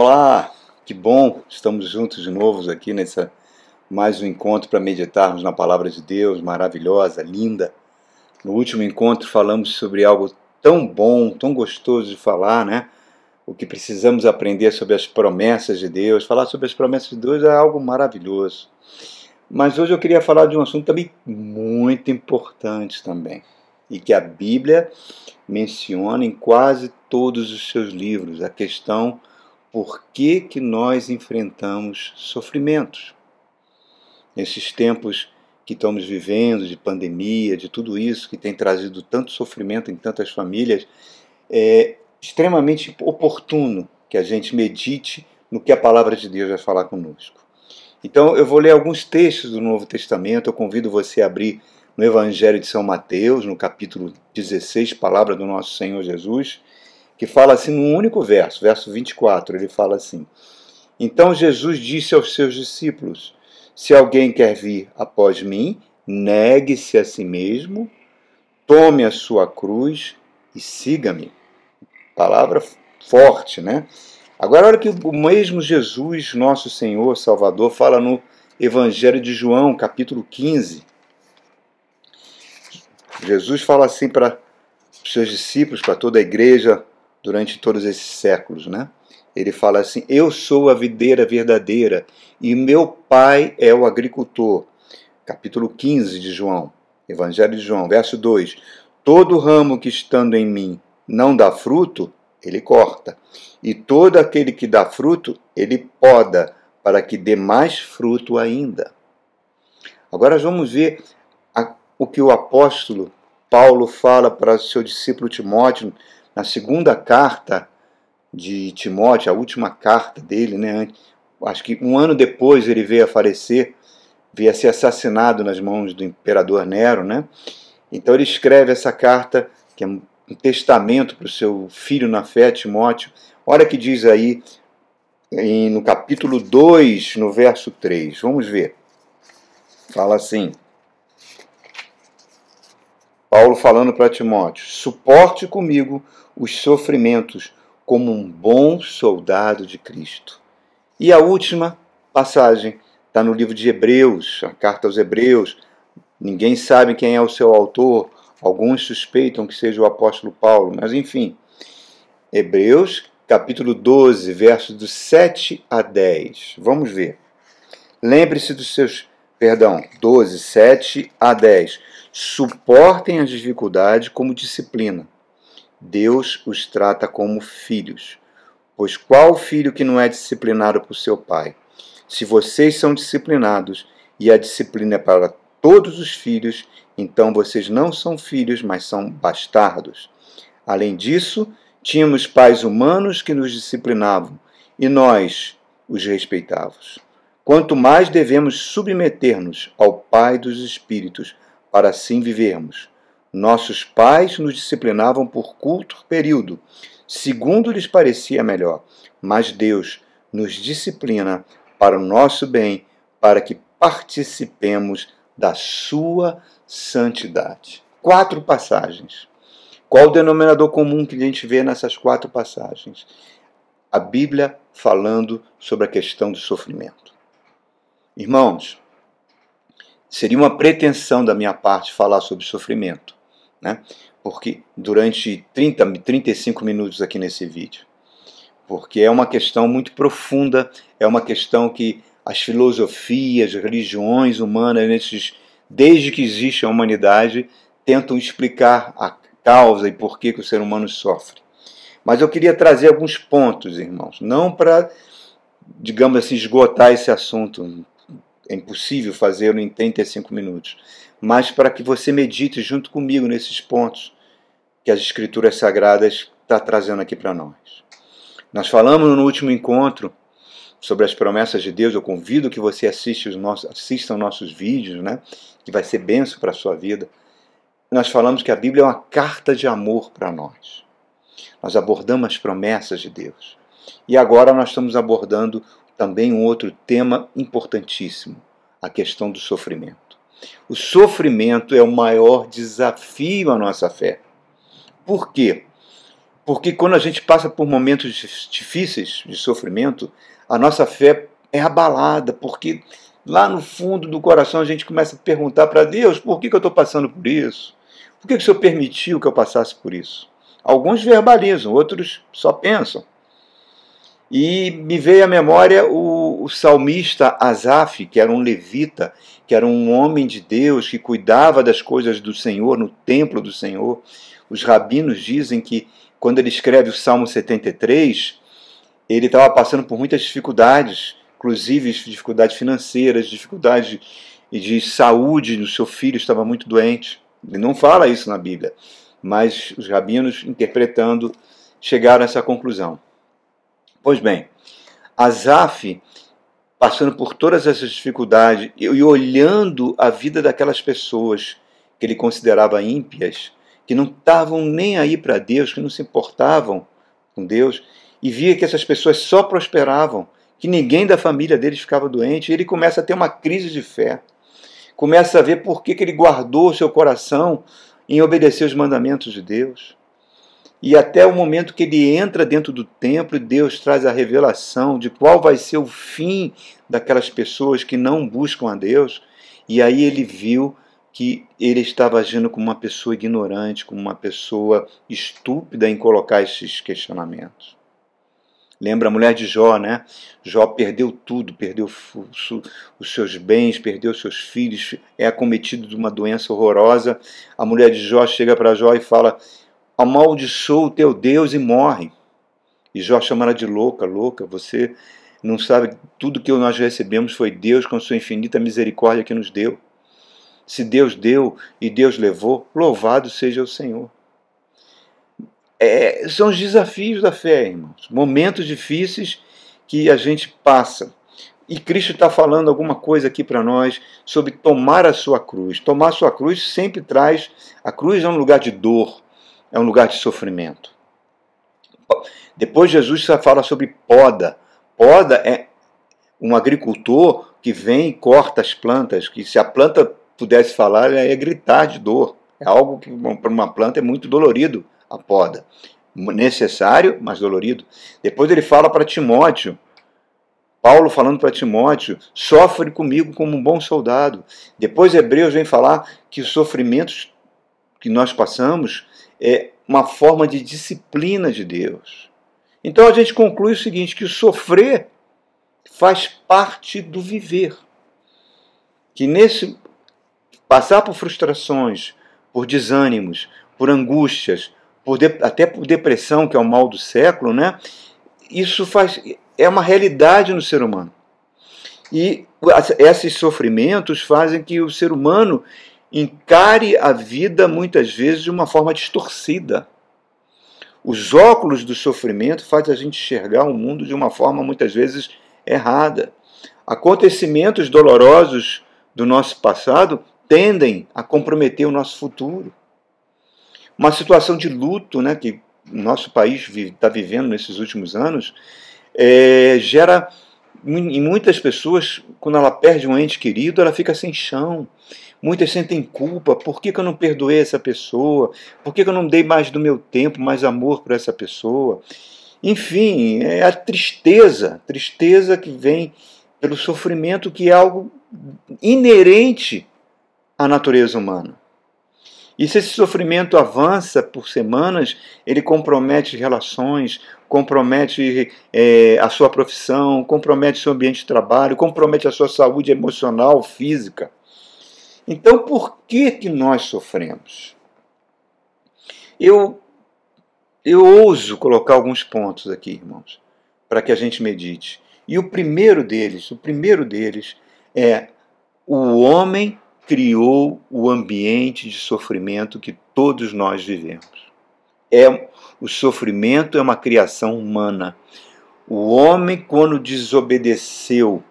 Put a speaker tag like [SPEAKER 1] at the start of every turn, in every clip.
[SPEAKER 1] Olá, que bom, estamos juntos de novo aqui nessa mais um encontro para meditarmos na palavra de Deus, maravilhosa, linda. No último encontro falamos sobre algo tão bom, tão gostoso de falar, né? O que precisamos aprender sobre as promessas de Deus. Falar sobre as promessas de Deus é algo maravilhoso. Mas hoje eu queria falar de um assunto também muito importante também, e que a Bíblia menciona em quase todos os seus livros, a questão por que, que nós enfrentamos sofrimentos. Nesses tempos que estamos vivendo, de pandemia, de tudo isso que tem trazido tanto sofrimento em tantas famílias, é extremamente oportuno que a gente medite no que a palavra de Deus vai falar conosco. Então eu vou ler alguns textos do Novo Testamento, eu convido você a abrir no Evangelho de São Mateus, no capítulo 16, palavra do nosso Senhor Jesus, que fala assim num único verso, verso 24, ele fala assim: Então Jesus disse aos seus discípulos: Se alguém quer vir após mim, negue-se a si mesmo, tome a sua cruz e siga-me. Palavra forte, né? Agora, olha que o mesmo Jesus, nosso Senhor, Salvador, fala no Evangelho de João, capítulo 15. Jesus fala assim para os seus discípulos, para toda a igreja, durante todos esses séculos, né? Ele fala assim: Eu sou a videira verdadeira e meu pai é o agricultor. Capítulo 15 de João, Evangelho de João, verso 2: Todo ramo que estando em mim não dá fruto, ele corta, e todo aquele que dá fruto, ele poda, para que dê mais fruto ainda. Agora vamos ver a, o que o apóstolo Paulo fala para seu discípulo Timóteo na segunda carta de Timóteo, a última carta dele, né? Acho que um ano depois ele veio a falecer, veio a ser assassinado nas mãos do imperador Nero, né? Então ele escreve essa carta, que é um testamento para o seu filho na fé, Timóteo. Olha que diz aí no capítulo 2, no verso 3. Vamos ver. Fala assim: Paulo falando para Timóteo: suporte comigo os sofrimentos como um bom soldado de Cristo. E a última passagem está no livro de Hebreus, a carta aos Hebreus. Ninguém sabe quem é o seu autor, alguns suspeitam que seja o apóstolo Paulo, mas enfim. Hebreus, capítulo 12, versos do 7 a 10. Vamos ver. Lembre-se dos seus, perdão, 12, 7 a 10 Suportem as dificuldades como disciplina. Deus os trata como filhos. Pois qual filho que não é disciplinado por seu pai? Se vocês são disciplinados e a disciplina é para todos os filhos, então vocês não são filhos, mas são bastardos. Além disso, tínhamos pais humanos que nos disciplinavam e nós os respeitávamos. Quanto mais devemos submeter-nos ao Pai dos Espíritos, para assim vivermos. Nossos pais nos disciplinavam por curto período, segundo lhes parecia melhor, mas Deus nos disciplina para o nosso bem, para que participemos da sua santidade. Quatro passagens. Qual o denominador comum que a gente vê nessas quatro passagens? A Bíblia falando sobre a questão do sofrimento. Irmãos, seria uma pretensão da minha parte falar sobre sofrimento, né? Porque durante 30, 35 minutos aqui nesse vídeo. Porque é uma questão muito profunda, é uma questão que as filosofias, religiões humanas, desde que existe a humanidade, tentam explicar a causa e por que o ser humano sofre. Mas eu queria trazer alguns pontos, irmãos, não para, digamos assim, esgotar esse assunto, é impossível fazê-lo em 35 minutos. Mas para que você medite junto comigo nesses pontos que as Escrituras Sagradas está trazendo aqui para nós. Nós falamos no último encontro sobre as promessas de Deus. Eu convido que você assista os nossos, assista os nossos vídeos, né? que vai ser benção para a sua vida. Nós falamos que a Bíblia é uma carta de amor para nós. Nós abordamos as promessas de Deus. E agora nós estamos abordando também um outro tema importantíssimo, a questão do sofrimento. O sofrimento é o maior desafio à nossa fé. Por quê? Porque quando a gente passa por momentos difíceis de sofrimento, a nossa fé é abalada, porque lá no fundo do coração a gente começa a perguntar para Deus: por que, que eu estou passando por isso? Por que, que o Senhor permitiu que eu passasse por isso? Alguns verbalizam, outros só pensam. E me veio à memória o, o salmista Asaf, que era um levita, que era um homem de Deus, que cuidava das coisas do Senhor, no templo do Senhor. Os rabinos dizem que quando ele escreve o Salmo 73, ele estava passando por muitas dificuldades, inclusive dificuldades financeiras, dificuldades de saúde, o seu filho estava muito doente. Ele não fala isso na Bíblia, mas os rabinos, interpretando, chegaram a essa conclusão. Pois bem, Asaf, passando por todas essas dificuldades e olhando a vida daquelas pessoas que ele considerava ímpias, que não estavam nem aí para Deus, que não se importavam com Deus, e via que essas pessoas só prosperavam, que ninguém da família deles ficava doente, e ele começa a ter uma crise de fé. Começa a ver por que, que ele guardou seu coração em obedecer os mandamentos de Deus. E até o momento que ele entra dentro do templo, Deus traz a revelação de qual vai ser o fim daquelas pessoas que não buscam a Deus. E aí ele viu que ele estava agindo como uma pessoa ignorante, como uma pessoa estúpida em colocar esses questionamentos. Lembra a mulher de Jó, né? Jó perdeu tudo, perdeu os seus bens, perdeu seus filhos, é acometido de uma doença horrorosa. A mulher de Jó chega para Jó e fala: amaldiçoa o teu Deus e morre. E Jó chama ela de louca, louca, você não sabe, tudo que nós recebemos foi Deus com sua infinita misericórdia que nos deu. Se Deus deu e Deus levou, louvado seja o Senhor. É, são os desafios da fé, irmãos. Momentos difíceis que a gente passa. E Cristo está falando alguma coisa aqui para nós sobre tomar a sua cruz. Tomar a sua cruz sempre traz. A cruz é um lugar de dor, é um lugar de sofrimento. Depois Jesus fala sobre poda. Poda é um agricultor que vem e corta as plantas, que se a planta pudesse falar, ela ia gritar de dor. É algo que para uma planta é muito dolorido a poda. Necessário, mas dolorido. Depois ele fala para Timóteo, Paulo falando para Timóteo, sofre comigo como um bom soldado. Depois Hebreus vem falar que os sofrimentos que nós passamos é uma forma de disciplina de Deus. Então a gente conclui o seguinte: que sofrer faz parte do viver. Que nesse passar por frustrações, por desânimos, por angústias, por de, até por depressão, que é o mal do século, né? Isso faz é uma realidade no ser humano. E esses sofrimentos fazem que o ser humano encare a vida muitas vezes de uma forma distorcida. Os óculos do sofrimento fazem a gente enxergar o mundo de uma forma muitas vezes errada. Acontecimentos dolorosos do nosso passado tendem a comprometer o nosso futuro. Uma situação de luto né, que o nosso país está vivendo nesses últimos anos é, gera em muitas pessoas, quando ela perde um ente querido, ela fica sem chão, Muitas sentem culpa. Por que, que eu não perdoei essa pessoa? Por que, que eu não dei mais do meu tempo, mais amor para essa pessoa? Enfim, é a tristeza, tristeza que vem pelo sofrimento, que é algo inerente à natureza humana. E se esse sofrimento avança por semanas, ele compromete relações, compromete é, a sua profissão, compromete seu ambiente de trabalho, compromete a sua saúde emocional, física. Então, por que, que nós sofremos? Eu, eu ouso colocar alguns pontos aqui, irmãos, para que a gente medite. E o primeiro deles, o primeiro deles é o homem criou o ambiente de sofrimento que todos nós vivemos. É o sofrimento é uma criação humana. O homem quando desobedeceu,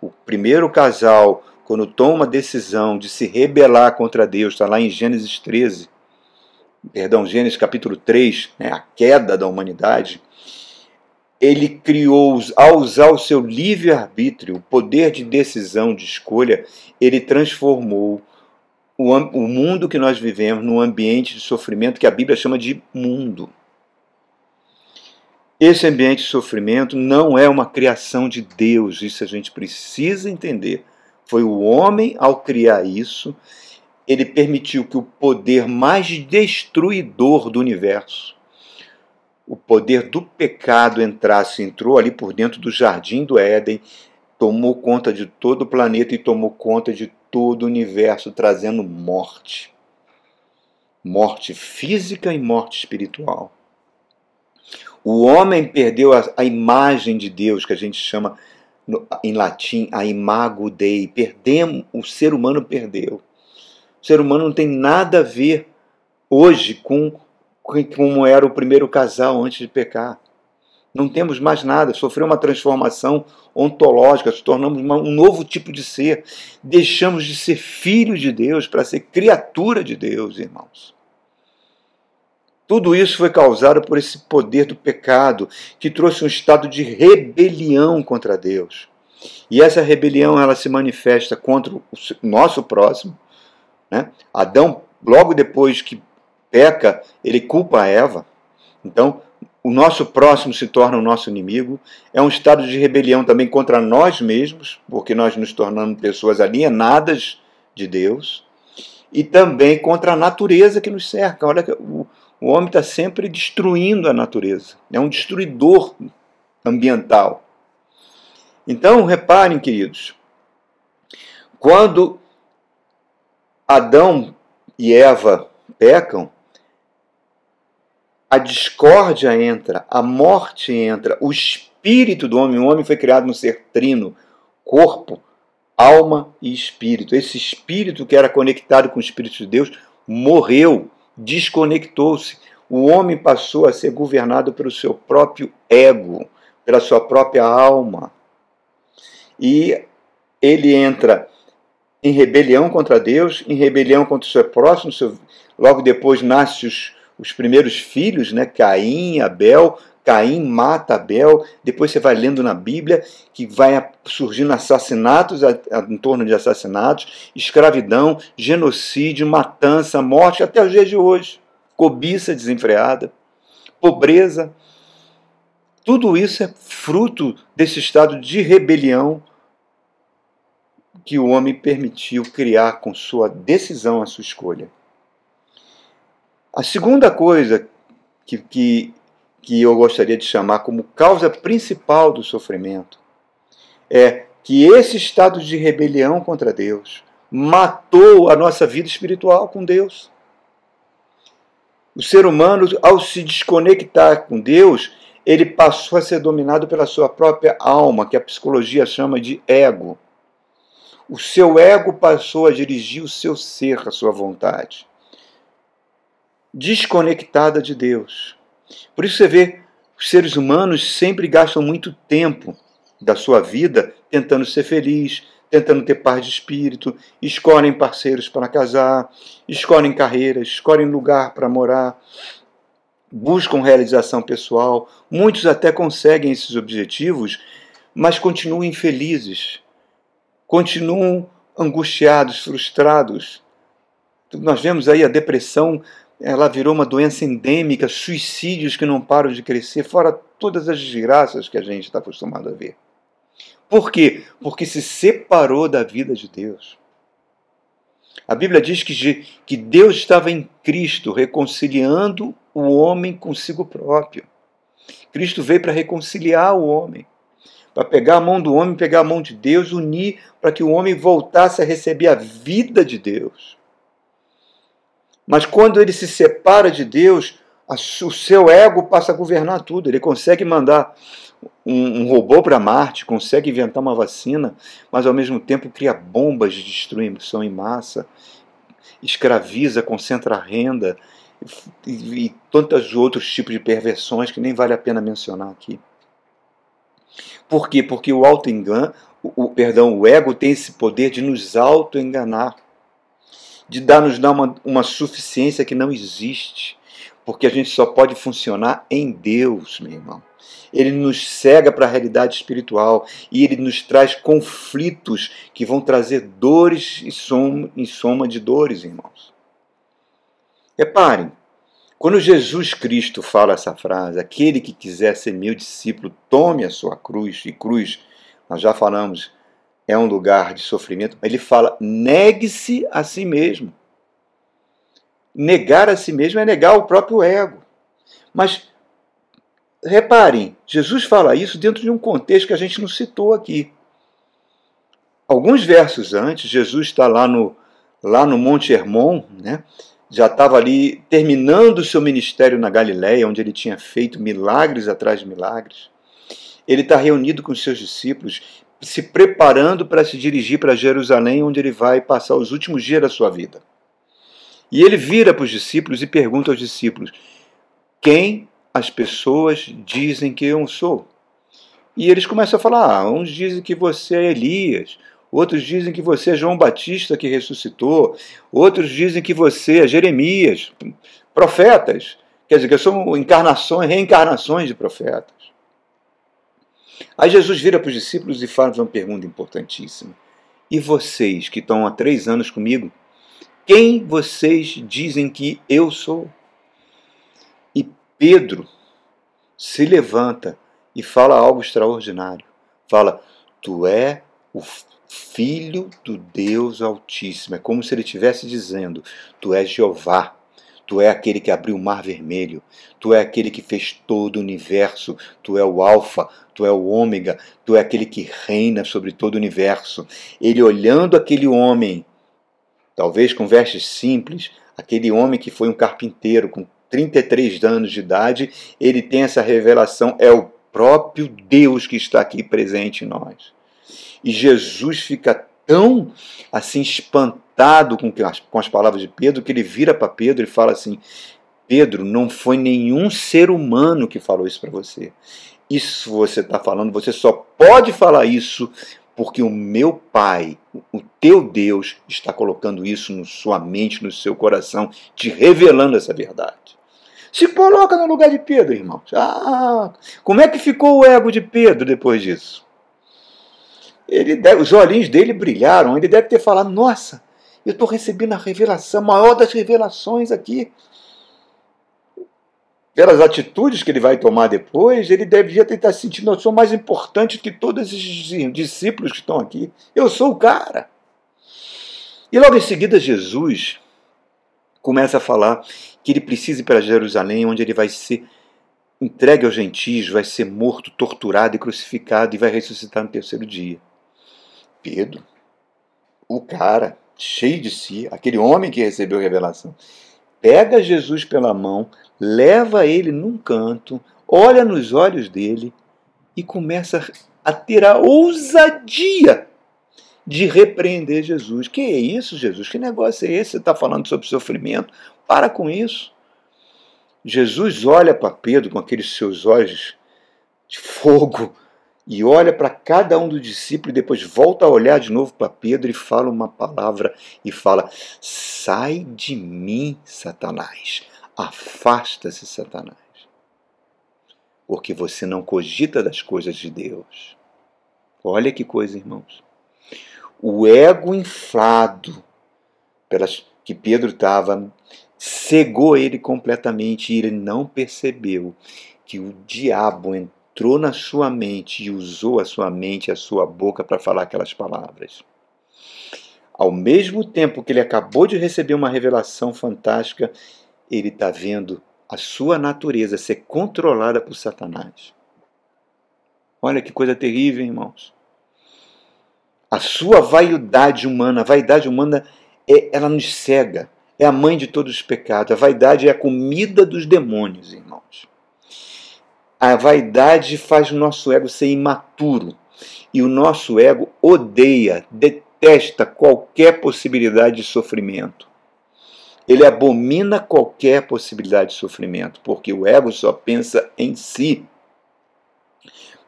[SPEAKER 1] o primeiro casal quando toma a decisão de se rebelar contra Deus, está lá em Gênesis 13, perdão, Gênesis capítulo 3, né, a queda da humanidade, ele criou, ao usar o seu livre-arbítrio, o poder de decisão, de escolha, ele transformou o, o mundo que nós vivemos num ambiente de sofrimento que a Bíblia chama de mundo. esse ambiente de sofrimento não é uma criação de Deus, isso a gente precisa entender. Foi o homem, ao criar isso, ele permitiu que o poder mais destruidor do universo, o poder do pecado, entrasse, entrou ali por dentro do jardim do Éden, tomou conta de todo o planeta e tomou conta de todo o universo, trazendo morte. Morte física e morte espiritual. O homem perdeu a, a imagem de Deus, que a gente chama no, em latim a imago Dei. Perdemos, o ser humano perdeu. O ser humano não tem nada a ver hoje com, com como era o primeiro casal antes de pecar. Não temos mais nada, sofreu uma transformação ontológica, se tornamos uma, um novo tipo de ser. Deixamos de ser filhos de Deus para ser criatura de Deus, irmãos. Tudo isso foi causado por esse poder do pecado que trouxe um estado de rebelião contra Deus. E essa rebelião ela se manifesta contra o nosso próximo. Né? Adão, logo depois que peca, ele culpa a Eva. Então, o nosso próximo se torna o nosso inimigo. É um estado de rebelião também contra nós mesmos, porque nós nos tornamos pessoas alienadas de Deus. E também contra a natureza que nos cerca. Olha, o, o homem está sempre destruindo a natureza, é um destruidor ambiental. Então, reparem, queridos, quando Adão e Eva pecam, a discórdia entra, a morte entra, o espírito do homem, o homem foi criado no ser trino, corpo, alma e espírito. Esse espírito que era conectado com o espírito de Deus morreu desconectou-se. O homem passou a ser governado pelo seu próprio ego, pela sua própria alma. E ele entra em rebelião contra Deus, em rebelião contra o seu próximo. Seu... Logo depois nascem os, os primeiros filhos, né? Caim, Abel. Caim mata Abel. Depois você vai lendo na Bíblia que vai surgindo assassinatos em torno de assassinatos, escravidão, genocídio, matança, morte, até os dias de hoje. Cobiça desenfreada, pobreza. Tudo isso é fruto desse estado de rebelião que o homem permitiu criar com sua decisão, a sua escolha. A segunda coisa que, que que eu gostaria de chamar como causa principal do sofrimento é que esse estado de rebelião contra Deus matou a nossa vida espiritual com Deus. O ser humano, ao se desconectar com Deus, ele passou a ser dominado pela sua própria alma, que a psicologia chama de ego. O seu ego passou a dirigir o seu ser, a sua vontade, desconectada de Deus. Por isso você vê, os seres humanos sempre gastam muito tempo da sua vida tentando ser feliz, tentando ter paz de espírito, escolhem parceiros para casar, escolhem carreiras, escolhem lugar para morar, buscam realização pessoal. Muitos até conseguem esses objetivos, mas continuam infelizes, continuam angustiados, frustrados. Nós vemos aí a depressão ela virou uma doença endêmica, suicídios que não param de crescer, fora todas as desgraças que a gente está acostumado a ver. Por quê? Porque se separou da vida de Deus. A Bíblia diz que, que Deus estava em Cristo reconciliando o homem consigo próprio. Cristo veio para reconciliar o homem, para pegar a mão do homem, pegar a mão de Deus, unir para que o homem voltasse a receber a vida de Deus. Mas quando ele se separa de Deus, o seu ego passa a governar tudo. Ele consegue mandar um, um robô para Marte, consegue inventar uma vacina, mas ao mesmo tempo cria bombas de destruição em massa, escraviza, concentra renda e, e tantos outros tipos de perversões que nem vale a pena mencionar aqui. Por quê? Porque o auto-engano, o, o, perdão, o ego tem esse poder de nos auto-enganar de dar nos dar uma, uma suficiência que não existe, porque a gente só pode funcionar em Deus, meu irmão. Ele nos cega para a realidade espiritual e ele nos traz conflitos que vão trazer dores e soma, em soma de dores, irmãos. Reparem, Quando Jesus Cristo fala essa frase, aquele que quiser ser meu discípulo, tome a sua cruz, e cruz, nós já falamos, é um lugar de sofrimento, ele fala, negue-se a si mesmo. Negar a si mesmo é negar o próprio ego. Mas reparem, Jesus fala isso dentro de um contexto que a gente não citou aqui. Alguns versos antes, Jesus está lá no, lá no Monte Hermon, né? já estava ali terminando o seu ministério na Galiléia, onde ele tinha feito milagres atrás de milagres. Ele está reunido com seus discípulos, se preparando para se dirigir para Jerusalém, onde ele vai passar os últimos dias da sua vida. E ele vira para os discípulos e pergunta aos discípulos: Quem as pessoas dizem que eu sou? E eles começam a falar: ah, uns dizem que você é Elias, outros dizem que você é João Batista que ressuscitou, outros dizem que você é Jeremias, profetas. Quer dizer, que são encarnações, reencarnações de profetas. Aí Jesus vira para os discípulos e faz uma pergunta importantíssima. E vocês que estão há três anos comigo, quem vocês dizem que eu sou? E Pedro se levanta e fala algo extraordinário. Fala: Tu é o Filho do Deus Altíssimo. É como se ele estivesse dizendo: Tu és Jeová, Tu é aquele que abriu o mar vermelho, Tu é aquele que fez todo o universo, Tu é o Alfa, Tu é o Ômega, Tu é aquele que reina sobre todo o universo. Ele olhando aquele homem talvez com vestes simples, aquele homem que foi um carpinteiro com 33 anos de idade, ele tem essa revelação, é o próprio Deus que está aqui presente em nós. E Jesus fica tão assim espantado com as, com as palavras de Pedro que ele vira para Pedro e fala assim: Pedro, não foi nenhum ser humano que falou isso para você. Isso você está falando, você só pode falar isso porque o meu Pai, o teu Deus, está colocando isso na sua mente, no seu coração, te revelando essa verdade. Se coloca no lugar de Pedro, irmãos. Ah, como é que ficou o ego de Pedro depois disso? Ele deve, os olhinhos dele brilharam, ele deve ter falado: Nossa, eu estou recebendo a revelação, a maior das revelações aqui pelas atitudes que ele vai tomar depois, ele deveria estar se sentindo, eu sou mais importante que todos esses discípulos que estão aqui. Eu sou o cara. E logo em seguida, Jesus começa a falar que ele precisa ir para Jerusalém, onde ele vai ser entregue aos gentios, vai ser morto, torturado e crucificado e vai ressuscitar no terceiro dia. Pedro, o cara, cheio de si, aquele homem que recebeu a revelação, pega Jesus pela mão, leva ele num canto, olha nos olhos dele e começa a ter a ousadia de repreender Jesus. Que é isso, Jesus? Que negócio é esse? Você está falando sobre sofrimento? Para com isso. Jesus olha para Pedro com aqueles seus olhos de fogo e olha para cada um dos discípulos e depois volta a olhar de novo para Pedro e fala uma palavra e fala: Sai de mim, Satanás. Afasta-se, Satanás. Porque você não cogita das coisas de Deus. Olha que coisa, irmãos. O ego inflado pelas que Pedro estava cegou ele completamente e ele não percebeu que o diabo entrou entrou na sua mente e usou a sua mente a sua boca para falar aquelas palavras. Ao mesmo tempo que ele acabou de receber uma revelação fantástica, ele está vendo a sua natureza ser controlada por Satanás. Olha que coisa terrível, irmãos. A sua vaidade humana, a vaidade humana, é, ela nos cega. É a mãe de todos os pecados. A vaidade é a comida dos demônios, irmãos. A vaidade faz o nosso ego ser imaturo. E o nosso ego odeia, detesta qualquer possibilidade de sofrimento. Ele abomina qualquer possibilidade de sofrimento, porque o ego só pensa em si.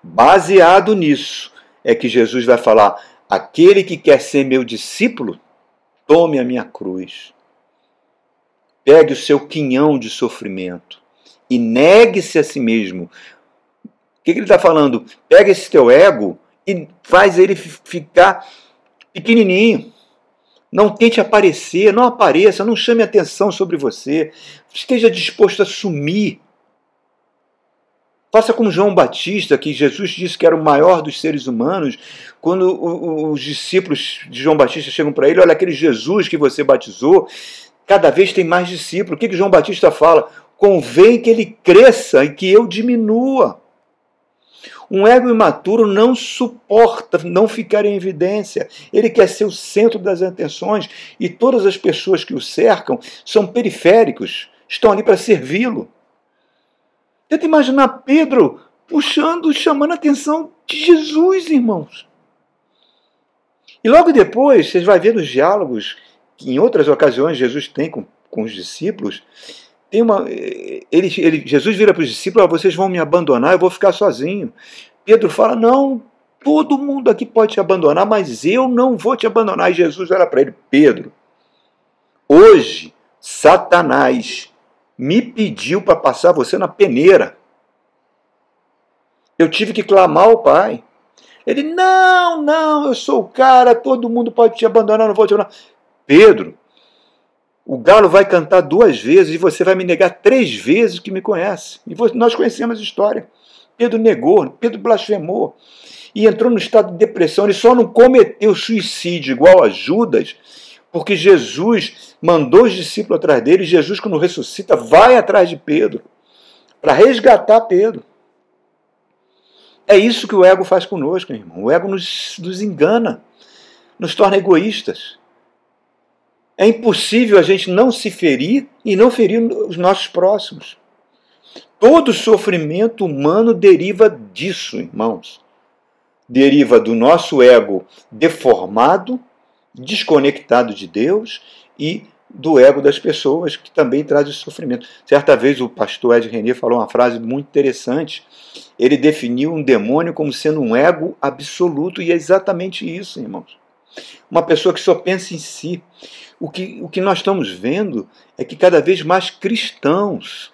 [SPEAKER 1] Baseado nisso, é que Jesus vai falar: aquele que quer ser meu discípulo, tome a minha cruz. Pegue o seu quinhão de sofrimento e negue-se a si mesmo. O que, que ele está falando? Pega esse teu ego e faz ele ficar pequenininho. Não tente aparecer, não apareça, não chame atenção sobre você. Esteja disposto a sumir. Faça como João Batista, que Jesus disse que era o maior dos seres humanos, quando os discípulos de João Batista chegam para ele: Olha, aquele Jesus que você batizou, cada vez tem mais discípulos. O que, que João Batista fala? Convém que ele cresça e que eu diminua. Um ego imaturo não suporta não ficar em evidência. Ele quer ser o centro das atenções e todas as pessoas que o cercam são periféricos, estão ali para servi-lo. Tenta imaginar Pedro puxando, chamando a atenção de Jesus, irmãos. E logo depois, vocês vão ver nos diálogos que em outras ocasiões Jesus tem com, com os discípulos, tem uma, ele, ele, Jesus vira para os discípulos: vocês vão me abandonar, eu vou ficar sozinho. Pedro fala: não, todo mundo aqui pode te abandonar, mas eu não vou te abandonar. E Jesus olha para ele: Pedro, hoje Satanás me pediu para passar você na peneira. Eu tive que clamar ao Pai. Ele: não, não, eu sou o cara, todo mundo pode te abandonar, não vou te abandonar. Pedro, o galo vai cantar duas vezes e você vai me negar três vezes que me conhece. E nós conhecemos a história. Pedro negou, Pedro blasfemou e entrou no estado de depressão. Ele só não cometeu suicídio igual a Judas, porque Jesus mandou os discípulos atrás dele. E Jesus, quando ressuscita, vai atrás de Pedro para resgatar Pedro. É isso que o ego faz conosco, irmão. O ego nos, nos engana, nos torna egoístas. É impossível a gente não se ferir e não ferir os nossos próximos. Todo sofrimento humano deriva disso, irmãos. Deriva do nosso ego deformado, desconectado de Deus e do ego das pessoas, que também traz o sofrimento. Certa vez o pastor Ed René falou uma frase muito interessante. Ele definiu um demônio como sendo um ego absoluto, e é exatamente isso, irmãos. Uma pessoa que só pensa em si. O que, o que nós estamos vendo é que cada vez mais cristãos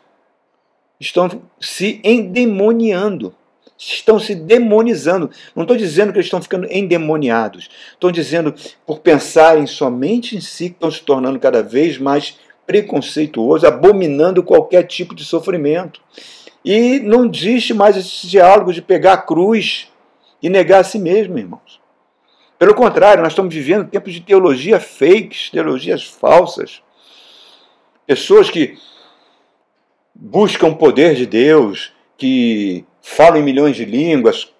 [SPEAKER 1] estão se endemoniando, estão se demonizando. Não estou dizendo que eles estão ficando endemoniados, estou dizendo por pensarem somente em si, que estão se tornando cada vez mais preconceituosos, abominando qualquer tipo de sofrimento. E não existe mais esse diálogo de pegar a cruz e negar a si mesmo, irmãos. Pelo contrário, nós estamos vivendo tempos de teologia fakes, teologias falsas. Pessoas que buscam o poder de Deus, que falam em milhões de línguas,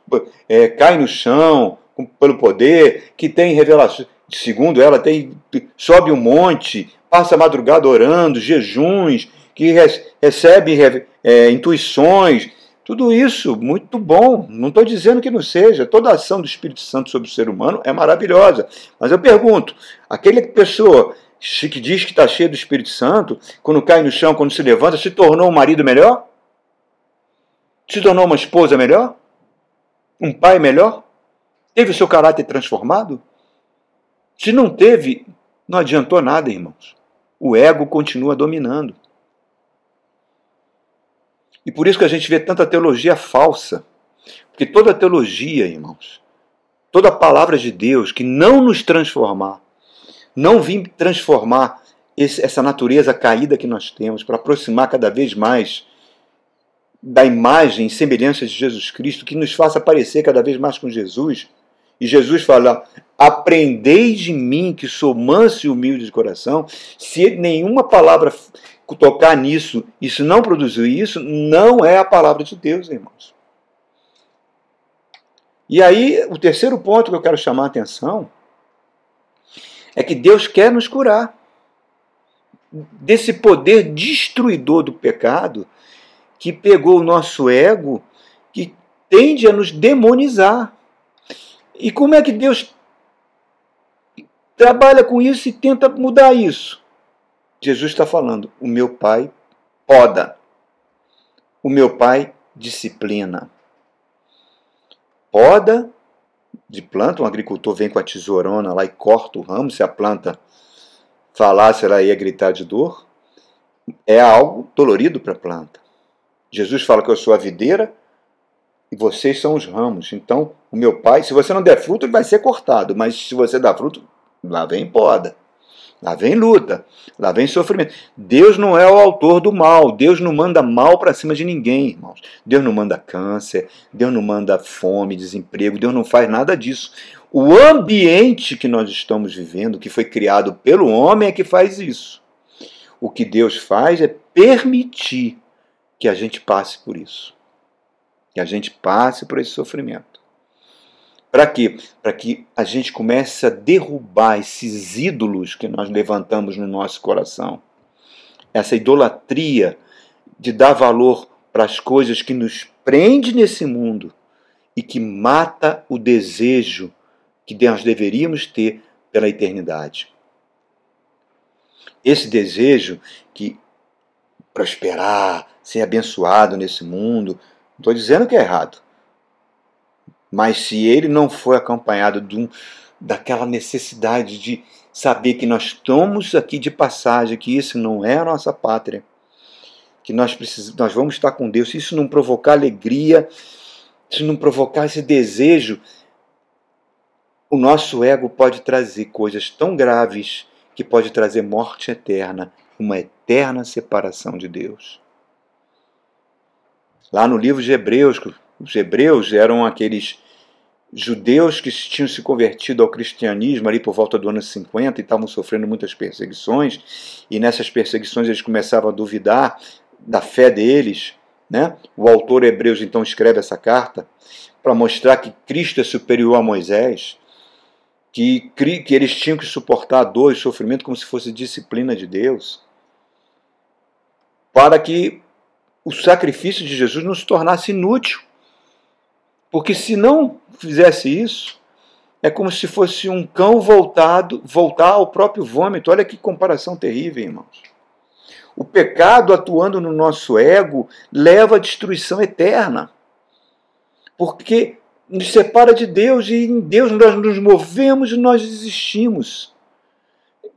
[SPEAKER 1] é, caem no chão pelo poder, que tem revelação, segundo ela, tem, sobe um monte, passa a madrugada orando, jejuns, que recebe é, intuições, tudo isso, muito bom. Não estou dizendo que não seja. Toda a ação do Espírito Santo sobre o ser humano é maravilhosa. Mas eu pergunto: aquele pessoa que diz que está cheia do Espírito Santo, quando cai no chão, quando se levanta, se tornou um marido melhor? Se tornou uma esposa melhor? Um pai melhor? Teve o seu caráter transformado? Se não teve, não adiantou nada, irmãos. O ego continua dominando. E por isso que a gente vê tanta teologia falsa. Porque toda teologia, irmãos, toda palavra de Deus que não nos transformar, não vir transformar esse, essa natureza caída que nós temos, para aproximar cada vez mais da imagem e semelhança de Jesus Cristo, que nos faça parecer cada vez mais com Jesus. E Jesus fala: Aprendei de mim, que sou manso e humilde de coração. Se nenhuma palavra tocar nisso, isso não produziu isso, não é a palavra de Deus, irmãos. E aí, o terceiro ponto que eu quero chamar a atenção é que Deus quer nos curar desse poder destruidor do pecado que pegou o nosso ego, que tende a nos demonizar. E como é que Deus trabalha com isso e tenta mudar isso? Jesus está falando: o meu pai poda, o meu pai disciplina. Poda de planta, um agricultor vem com a tesourona lá e corta o ramo, se a planta falasse, ela ia gritar de dor. É algo dolorido para a planta. Jesus fala que eu sou a videira e vocês são os ramos. Então, o meu pai, se você não der fruto, ele vai ser cortado, mas se você dá fruto, lá vem poda. Lá vem luta, lá vem sofrimento. Deus não é o autor do mal. Deus não manda mal para cima de ninguém, irmãos. Deus não manda câncer, Deus não manda fome, desemprego, Deus não faz nada disso. O ambiente que nós estamos vivendo, que foi criado pelo homem, é que faz isso. O que Deus faz é permitir que a gente passe por isso. Que a gente passe por esse sofrimento. Para quê? Para que a gente comece a derrubar esses ídolos que nós levantamos no nosso coração. Essa idolatria de dar valor para as coisas que nos prende nesse mundo e que mata o desejo que nós deveríamos ter pela eternidade. Esse desejo que prosperar, ser abençoado nesse mundo, estou dizendo que é errado. Mas se ele não for acompanhado de um, daquela necessidade de saber que nós estamos aqui de passagem, que isso não é a nossa pátria, que nós, precisamos, nós vamos estar com Deus, se isso não provocar alegria, se não provocar esse desejo, o nosso ego pode trazer coisas tão graves que pode trazer morte eterna, uma eterna separação de Deus. Lá no livro de Hebreus, os hebreus eram aqueles judeus que tinham se convertido ao cristianismo ali por volta do ano 50 e estavam sofrendo muitas perseguições, e nessas perseguições eles começavam a duvidar da fé deles. Né? O autor Hebreus então escreve essa carta para mostrar que Cristo é superior a Moisés, que, que eles tinham que suportar a dor e sofrimento como se fosse disciplina de Deus, para que o sacrifício de Jesus não se tornasse inútil porque se não fizesse isso, é como se fosse um cão voltado, voltar ao próprio vômito. Olha que comparação terrível, irmãos. O pecado atuando no nosso ego leva à destruição eterna. Porque nos separa de Deus e em Deus nós nos movemos e nós existimos.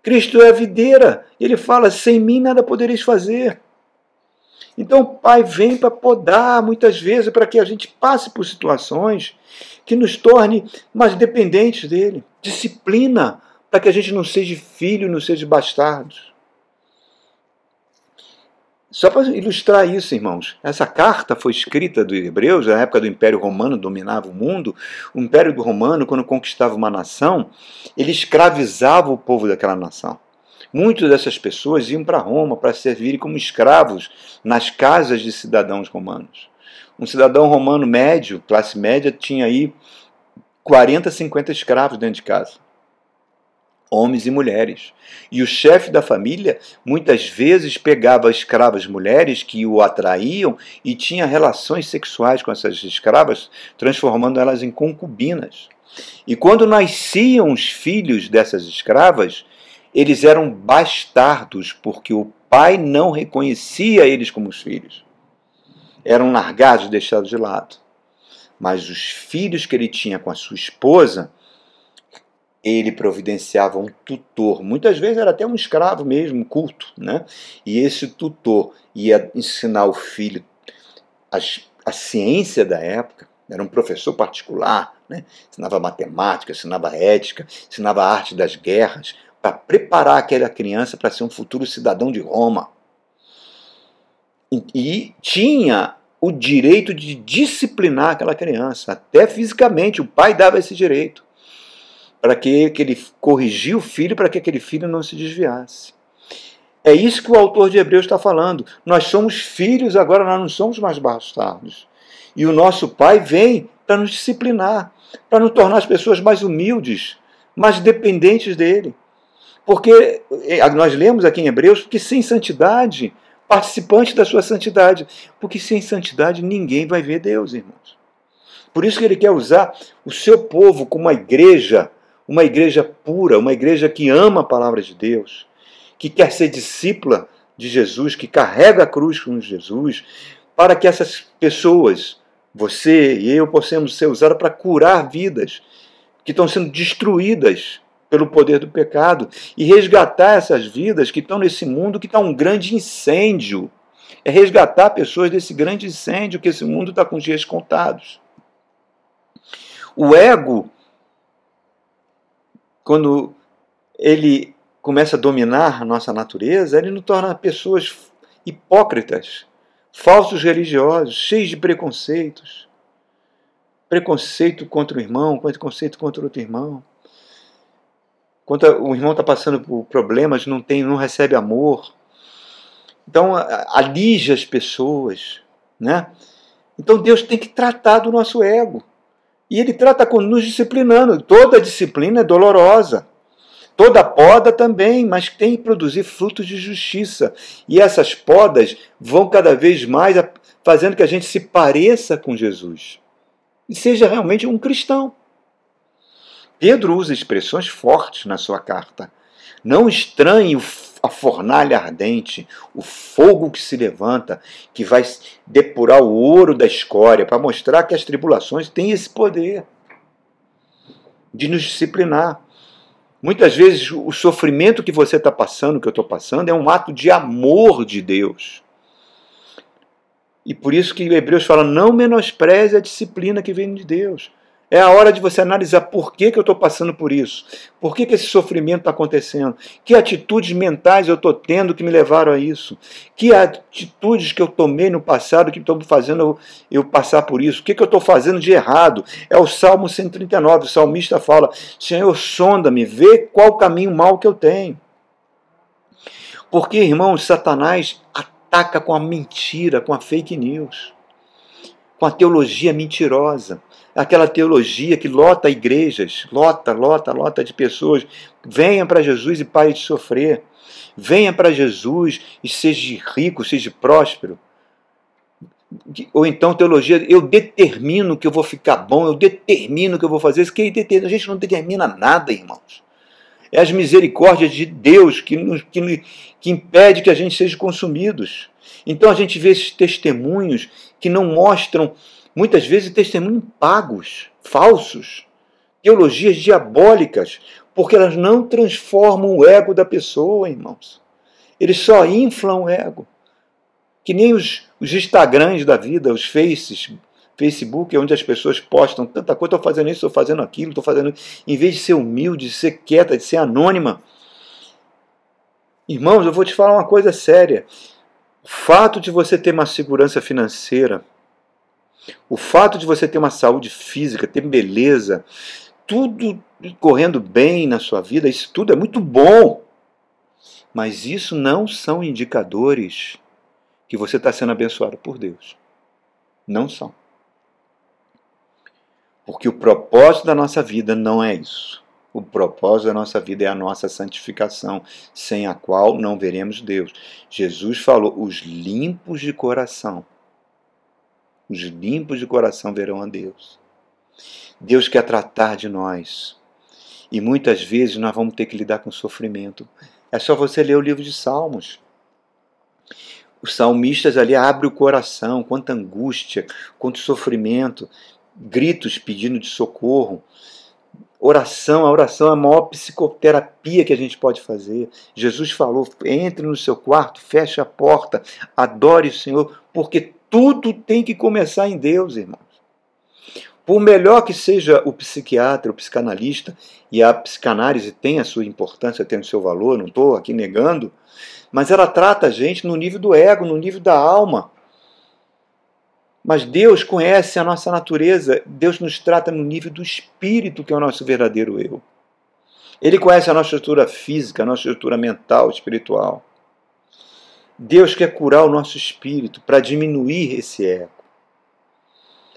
[SPEAKER 1] Cristo é a videira. Ele fala: sem mim nada podereis fazer. Então o Pai vem para podar muitas vezes para que a gente passe por situações que nos torne mais dependentes dele. Disciplina para que a gente não seja filho, não seja bastardo. Só para ilustrar isso, irmãos, essa carta foi escrita dos Hebreus, na época do Império Romano dominava o mundo. O Império Romano, quando conquistava uma nação, ele escravizava o povo daquela nação. Muitas dessas pessoas iam para Roma para servirem como escravos nas casas de cidadãos romanos. Um cidadão romano médio, classe média, tinha aí 40, 50 escravos dentro de casa. Homens e mulheres. E o chefe da família muitas vezes pegava escravas mulheres que o atraíam e tinha relações sexuais com essas escravas, transformando elas em concubinas. E quando nasciam os filhos dessas escravas, eles eram bastardos, porque o pai não reconhecia eles como os filhos. Eram largados, deixados de lado. Mas os filhos que ele tinha com a sua esposa, ele providenciava um tutor. Muitas vezes era até um escravo mesmo, culto. Né? E esse tutor ia ensinar o filho as, a ciência da época, era um professor particular, né? ensinava matemática, ensinava ética, ensinava a arte das guerras, para preparar aquela criança para ser um futuro cidadão de Roma. E, e tinha o direito de disciplinar aquela criança, até fisicamente, o pai dava esse direito, para que, que ele corrigia o filho, para que aquele filho não se desviasse. É isso que o autor de Hebreus está falando. Nós somos filhos, agora nós não somos mais bastardos. E o nosso pai vem para nos disciplinar, para nos tornar as pessoas mais humildes, mais dependentes dele. Porque eh, nós lemos aqui em Hebreus que sem santidade, participante da sua santidade, porque sem santidade ninguém vai ver Deus, irmãos. Por isso que ele quer usar o seu povo como uma igreja, uma igreja pura, uma igreja que ama a palavra de Deus, que quer ser discípula de Jesus, que carrega a cruz com Jesus, para que essas pessoas, você e eu, possamos ser usadas para curar vidas que estão sendo destruídas pelo poder do pecado e resgatar essas vidas que estão nesse mundo que está um grande incêndio. É resgatar pessoas desse grande incêndio que esse mundo está com os dias contados. O ego, quando ele começa a dominar a nossa natureza, ele nos torna pessoas hipócritas, falsos religiosos, cheios de preconceitos. Preconceito contra o irmão, preconceito contra outro irmão. Quando o irmão está passando por problemas, não tem, não recebe amor. Então alija as pessoas, né? Então Deus tem que tratar do nosso ego. E ele trata com nos disciplinando. Toda disciplina é dolorosa. Toda poda também, mas tem que produzir frutos de justiça. E essas podas vão cada vez mais fazendo que a gente se pareça com Jesus e seja realmente um cristão. Pedro usa expressões fortes na sua carta. Não estranhe a fornalha ardente, o fogo que se levanta, que vai depurar o ouro da escória, para mostrar que as tribulações têm esse poder de nos disciplinar. Muitas vezes o sofrimento que você está passando, que eu estou passando, é um ato de amor de Deus. E por isso que Hebreus fala: não menospreze a disciplina que vem de Deus. É a hora de você analisar por que, que eu estou passando por isso, por que, que esse sofrimento está acontecendo, que atitudes mentais eu estou tendo que me levaram a isso, que atitudes que eu tomei no passado que estão fazendo eu, eu, passar por isso, o que, que eu estou fazendo de errado. É o Salmo 139, o salmista fala: Senhor, sonda-me, vê qual caminho mal que eu tenho. Porque, irmãos, Satanás ataca com a mentira, com a fake news, com a teologia mentirosa aquela teologia que lota igrejas, lota, lota, lota de pessoas. Venha para Jesus e pare de sofrer. Venha para Jesus e seja rico, seja próspero. Ou então teologia, eu determino que eu vou ficar bom, eu determino que eu vou fazer isso. Que a gente não determina nada, irmãos. É as misericórdias de Deus que, nos, que, que impede que a gente seja consumidos. Então a gente vê esses testemunhos que não mostram muitas vezes testemunhos pagos, falsos, teologias diabólicas, porque elas não transformam o ego da pessoa, irmãos. Eles só inflam o ego. Que nem os, os Instagrams da vida, os Faces, Facebook, onde as pessoas postam tanta coisa, estou fazendo isso, estou fazendo aquilo, estou fazendo. Em vez de ser humilde, de ser quieta, de ser anônima. Irmãos, eu vou te falar uma coisa séria. O fato de você ter uma segurança financeira, o fato de você ter uma saúde física, ter beleza, tudo correndo bem na sua vida, isso tudo é muito bom. Mas isso não são indicadores que você está sendo abençoado por Deus. Não são. Porque o propósito da nossa vida não é isso. O propósito da nossa vida é a nossa santificação, sem a qual não veremos Deus. Jesus falou: os limpos de coração os limpos de coração verão a Deus. Deus quer tratar de nós. E muitas vezes nós vamos ter que lidar com sofrimento. É só você ler o livro de Salmos. Os salmistas ali abrem o coração, quanta angústia, quanto sofrimento, gritos pedindo de socorro. Oração, a oração é a maior psicoterapia que a gente pode fazer. Jesus falou: entre no seu quarto, feche a porta, adore o Senhor, porque tudo tem que começar em Deus, irmãos. Por melhor que seja o psiquiatra, o psicanalista, e a psicanálise tem a sua importância, tem o seu valor, não estou aqui negando, mas ela trata a gente no nível do ego, no nível da alma. Mas Deus conhece a nossa natureza, Deus nos trata no nível do espírito, que é o nosso verdadeiro eu. Ele conhece a nossa estrutura física, a nossa estrutura mental, espiritual. Deus quer curar o nosso espírito para diminuir esse ego.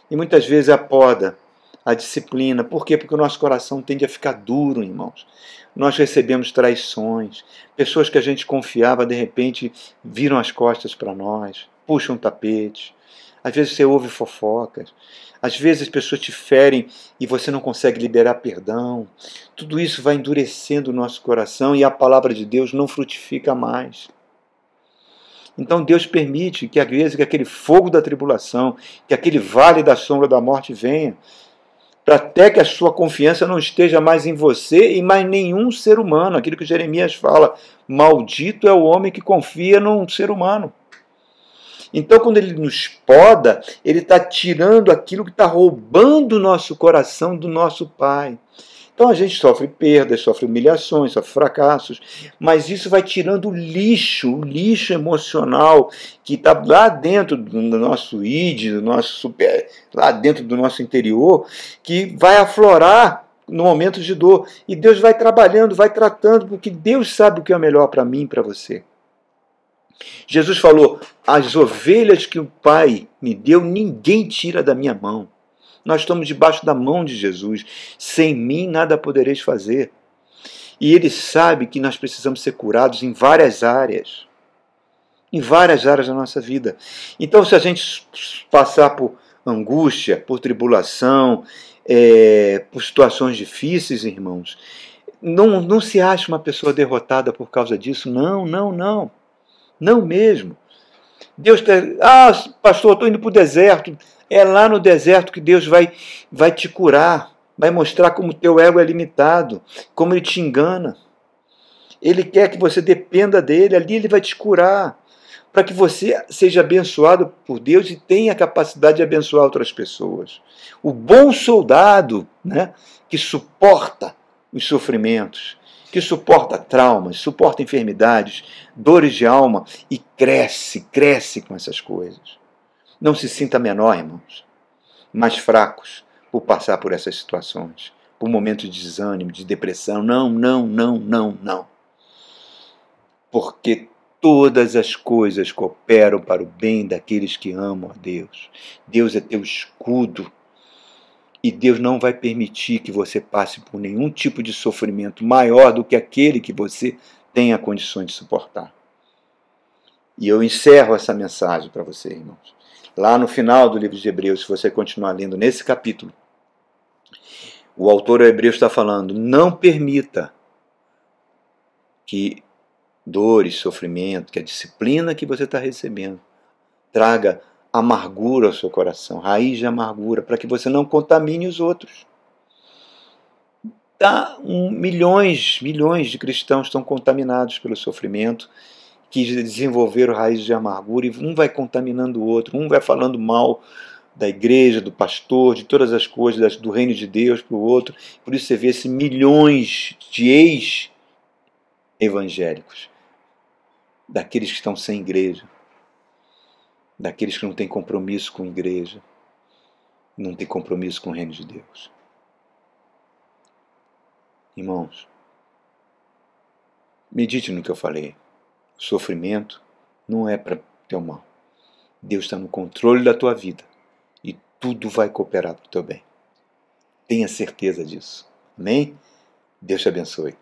[SPEAKER 1] E muitas vezes a poda, a disciplina. Por quê? Porque o nosso coração tende a ficar duro, irmãos. Nós recebemos traições. Pessoas que a gente confiava, de repente, viram as costas para nós, puxam o tapete. Às vezes você ouve fofocas. Às vezes as pessoas te ferem e você não consegue liberar perdão. Tudo isso vai endurecendo o nosso coração e a palavra de Deus não frutifica mais. Então Deus permite que às vezes que aquele fogo da tribulação, que aquele vale da sombra da morte venha, para até que a sua confiança não esteja mais em você e mais nenhum ser humano. Aquilo que Jeremias fala: maldito é o homem que confia num ser humano. Então, quando ele nos poda, ele está tirando aquilo que está roubando o nosso coração do nosso Pai. Então a gente sofre perdas, sofre humilhações, sofre fracassos, mas isso vai tirando o lixo, o lixo emocional que está lá dentro do nosso id, do nosso super, lá dentro do nosso interior, que vai aflorar no momento de dor. E Deus vai trabalhando, vai tratando, porque Deus sabe o que é melhor para mim e para você. Jesus falou: As ovelhas que o Pai me deu, ninguém tira da minha mão. Nós estamos debaixo da mão de Jesus. Sem mim nada podereis fazer. E Ele sabe que nós precisamos ser curados em várias áreas. Em várias áreas da nossa vida. Então, se a gente passar por angústia, por tribulação, é, por situações difíceis, irmãos, não, não se ache uma pessoa derrotada por causa disso. Não, não, não. Não mesmo. Deus. Ah, pastor, estou indo para o deserto. É lá no deserto que Deus vai, vai te curar, vai mostrar como teu ego é limitado, como ele te engana. Ele quer que você dependa dele, ali ele vai te curar, para que você seja abençoado por Deus e tenha a capacidade de abençoar outras pessoas. O bom soldado, né, que suporta os sofrimentos, que suporta traumas, suporta enfermidades, dores de alma e cresce, cresce com essas coisas. Não se sinta menor, irmãos, mais fracos por passar por essas situações, por momentos de desânimo, de depressão. Não, não, não, não, não. Porque todas as coisas cooperam para o bem daqueles que amam a Deus. Deus é teu escudo. E Deus não vai permitir que você passe por nenhum tipo de sofrimento maior do que aquele que você tenha condições de suportar. E eu encerro essa mensagem para você, irmãos lá no final do livro de Hebreus, se você continuar lendo nesse capítulo, o autor hebreu está falando: não permita que dores, sofrimento, que a disciplina que você está recebendo traga amargura ao seu coração, raiz de amargura, para que você não contamine os outros. Tá, um, milhões, milhões de cristãos estão contaminados pelo sofrimento que desenvolveram raízes de amargura e um vai contaminando o outro, um vai falando mal da igreja, do pastor, de todas as coisas do reino de Deus para o outro. Por isso você vê esses milhões de ex-evangélicos, daqueles que estão sem igreja, daqueles que não têm compromisso com a igreja, não têm compromisso com o reino de Deus. Irmãos, medite no que eu falei sofrimento não é para teu mal. Deus está no controle da tua vida e tudo vai cooperar para o teu bem. Tenha certeza disso. Amém? Deus te abençoe.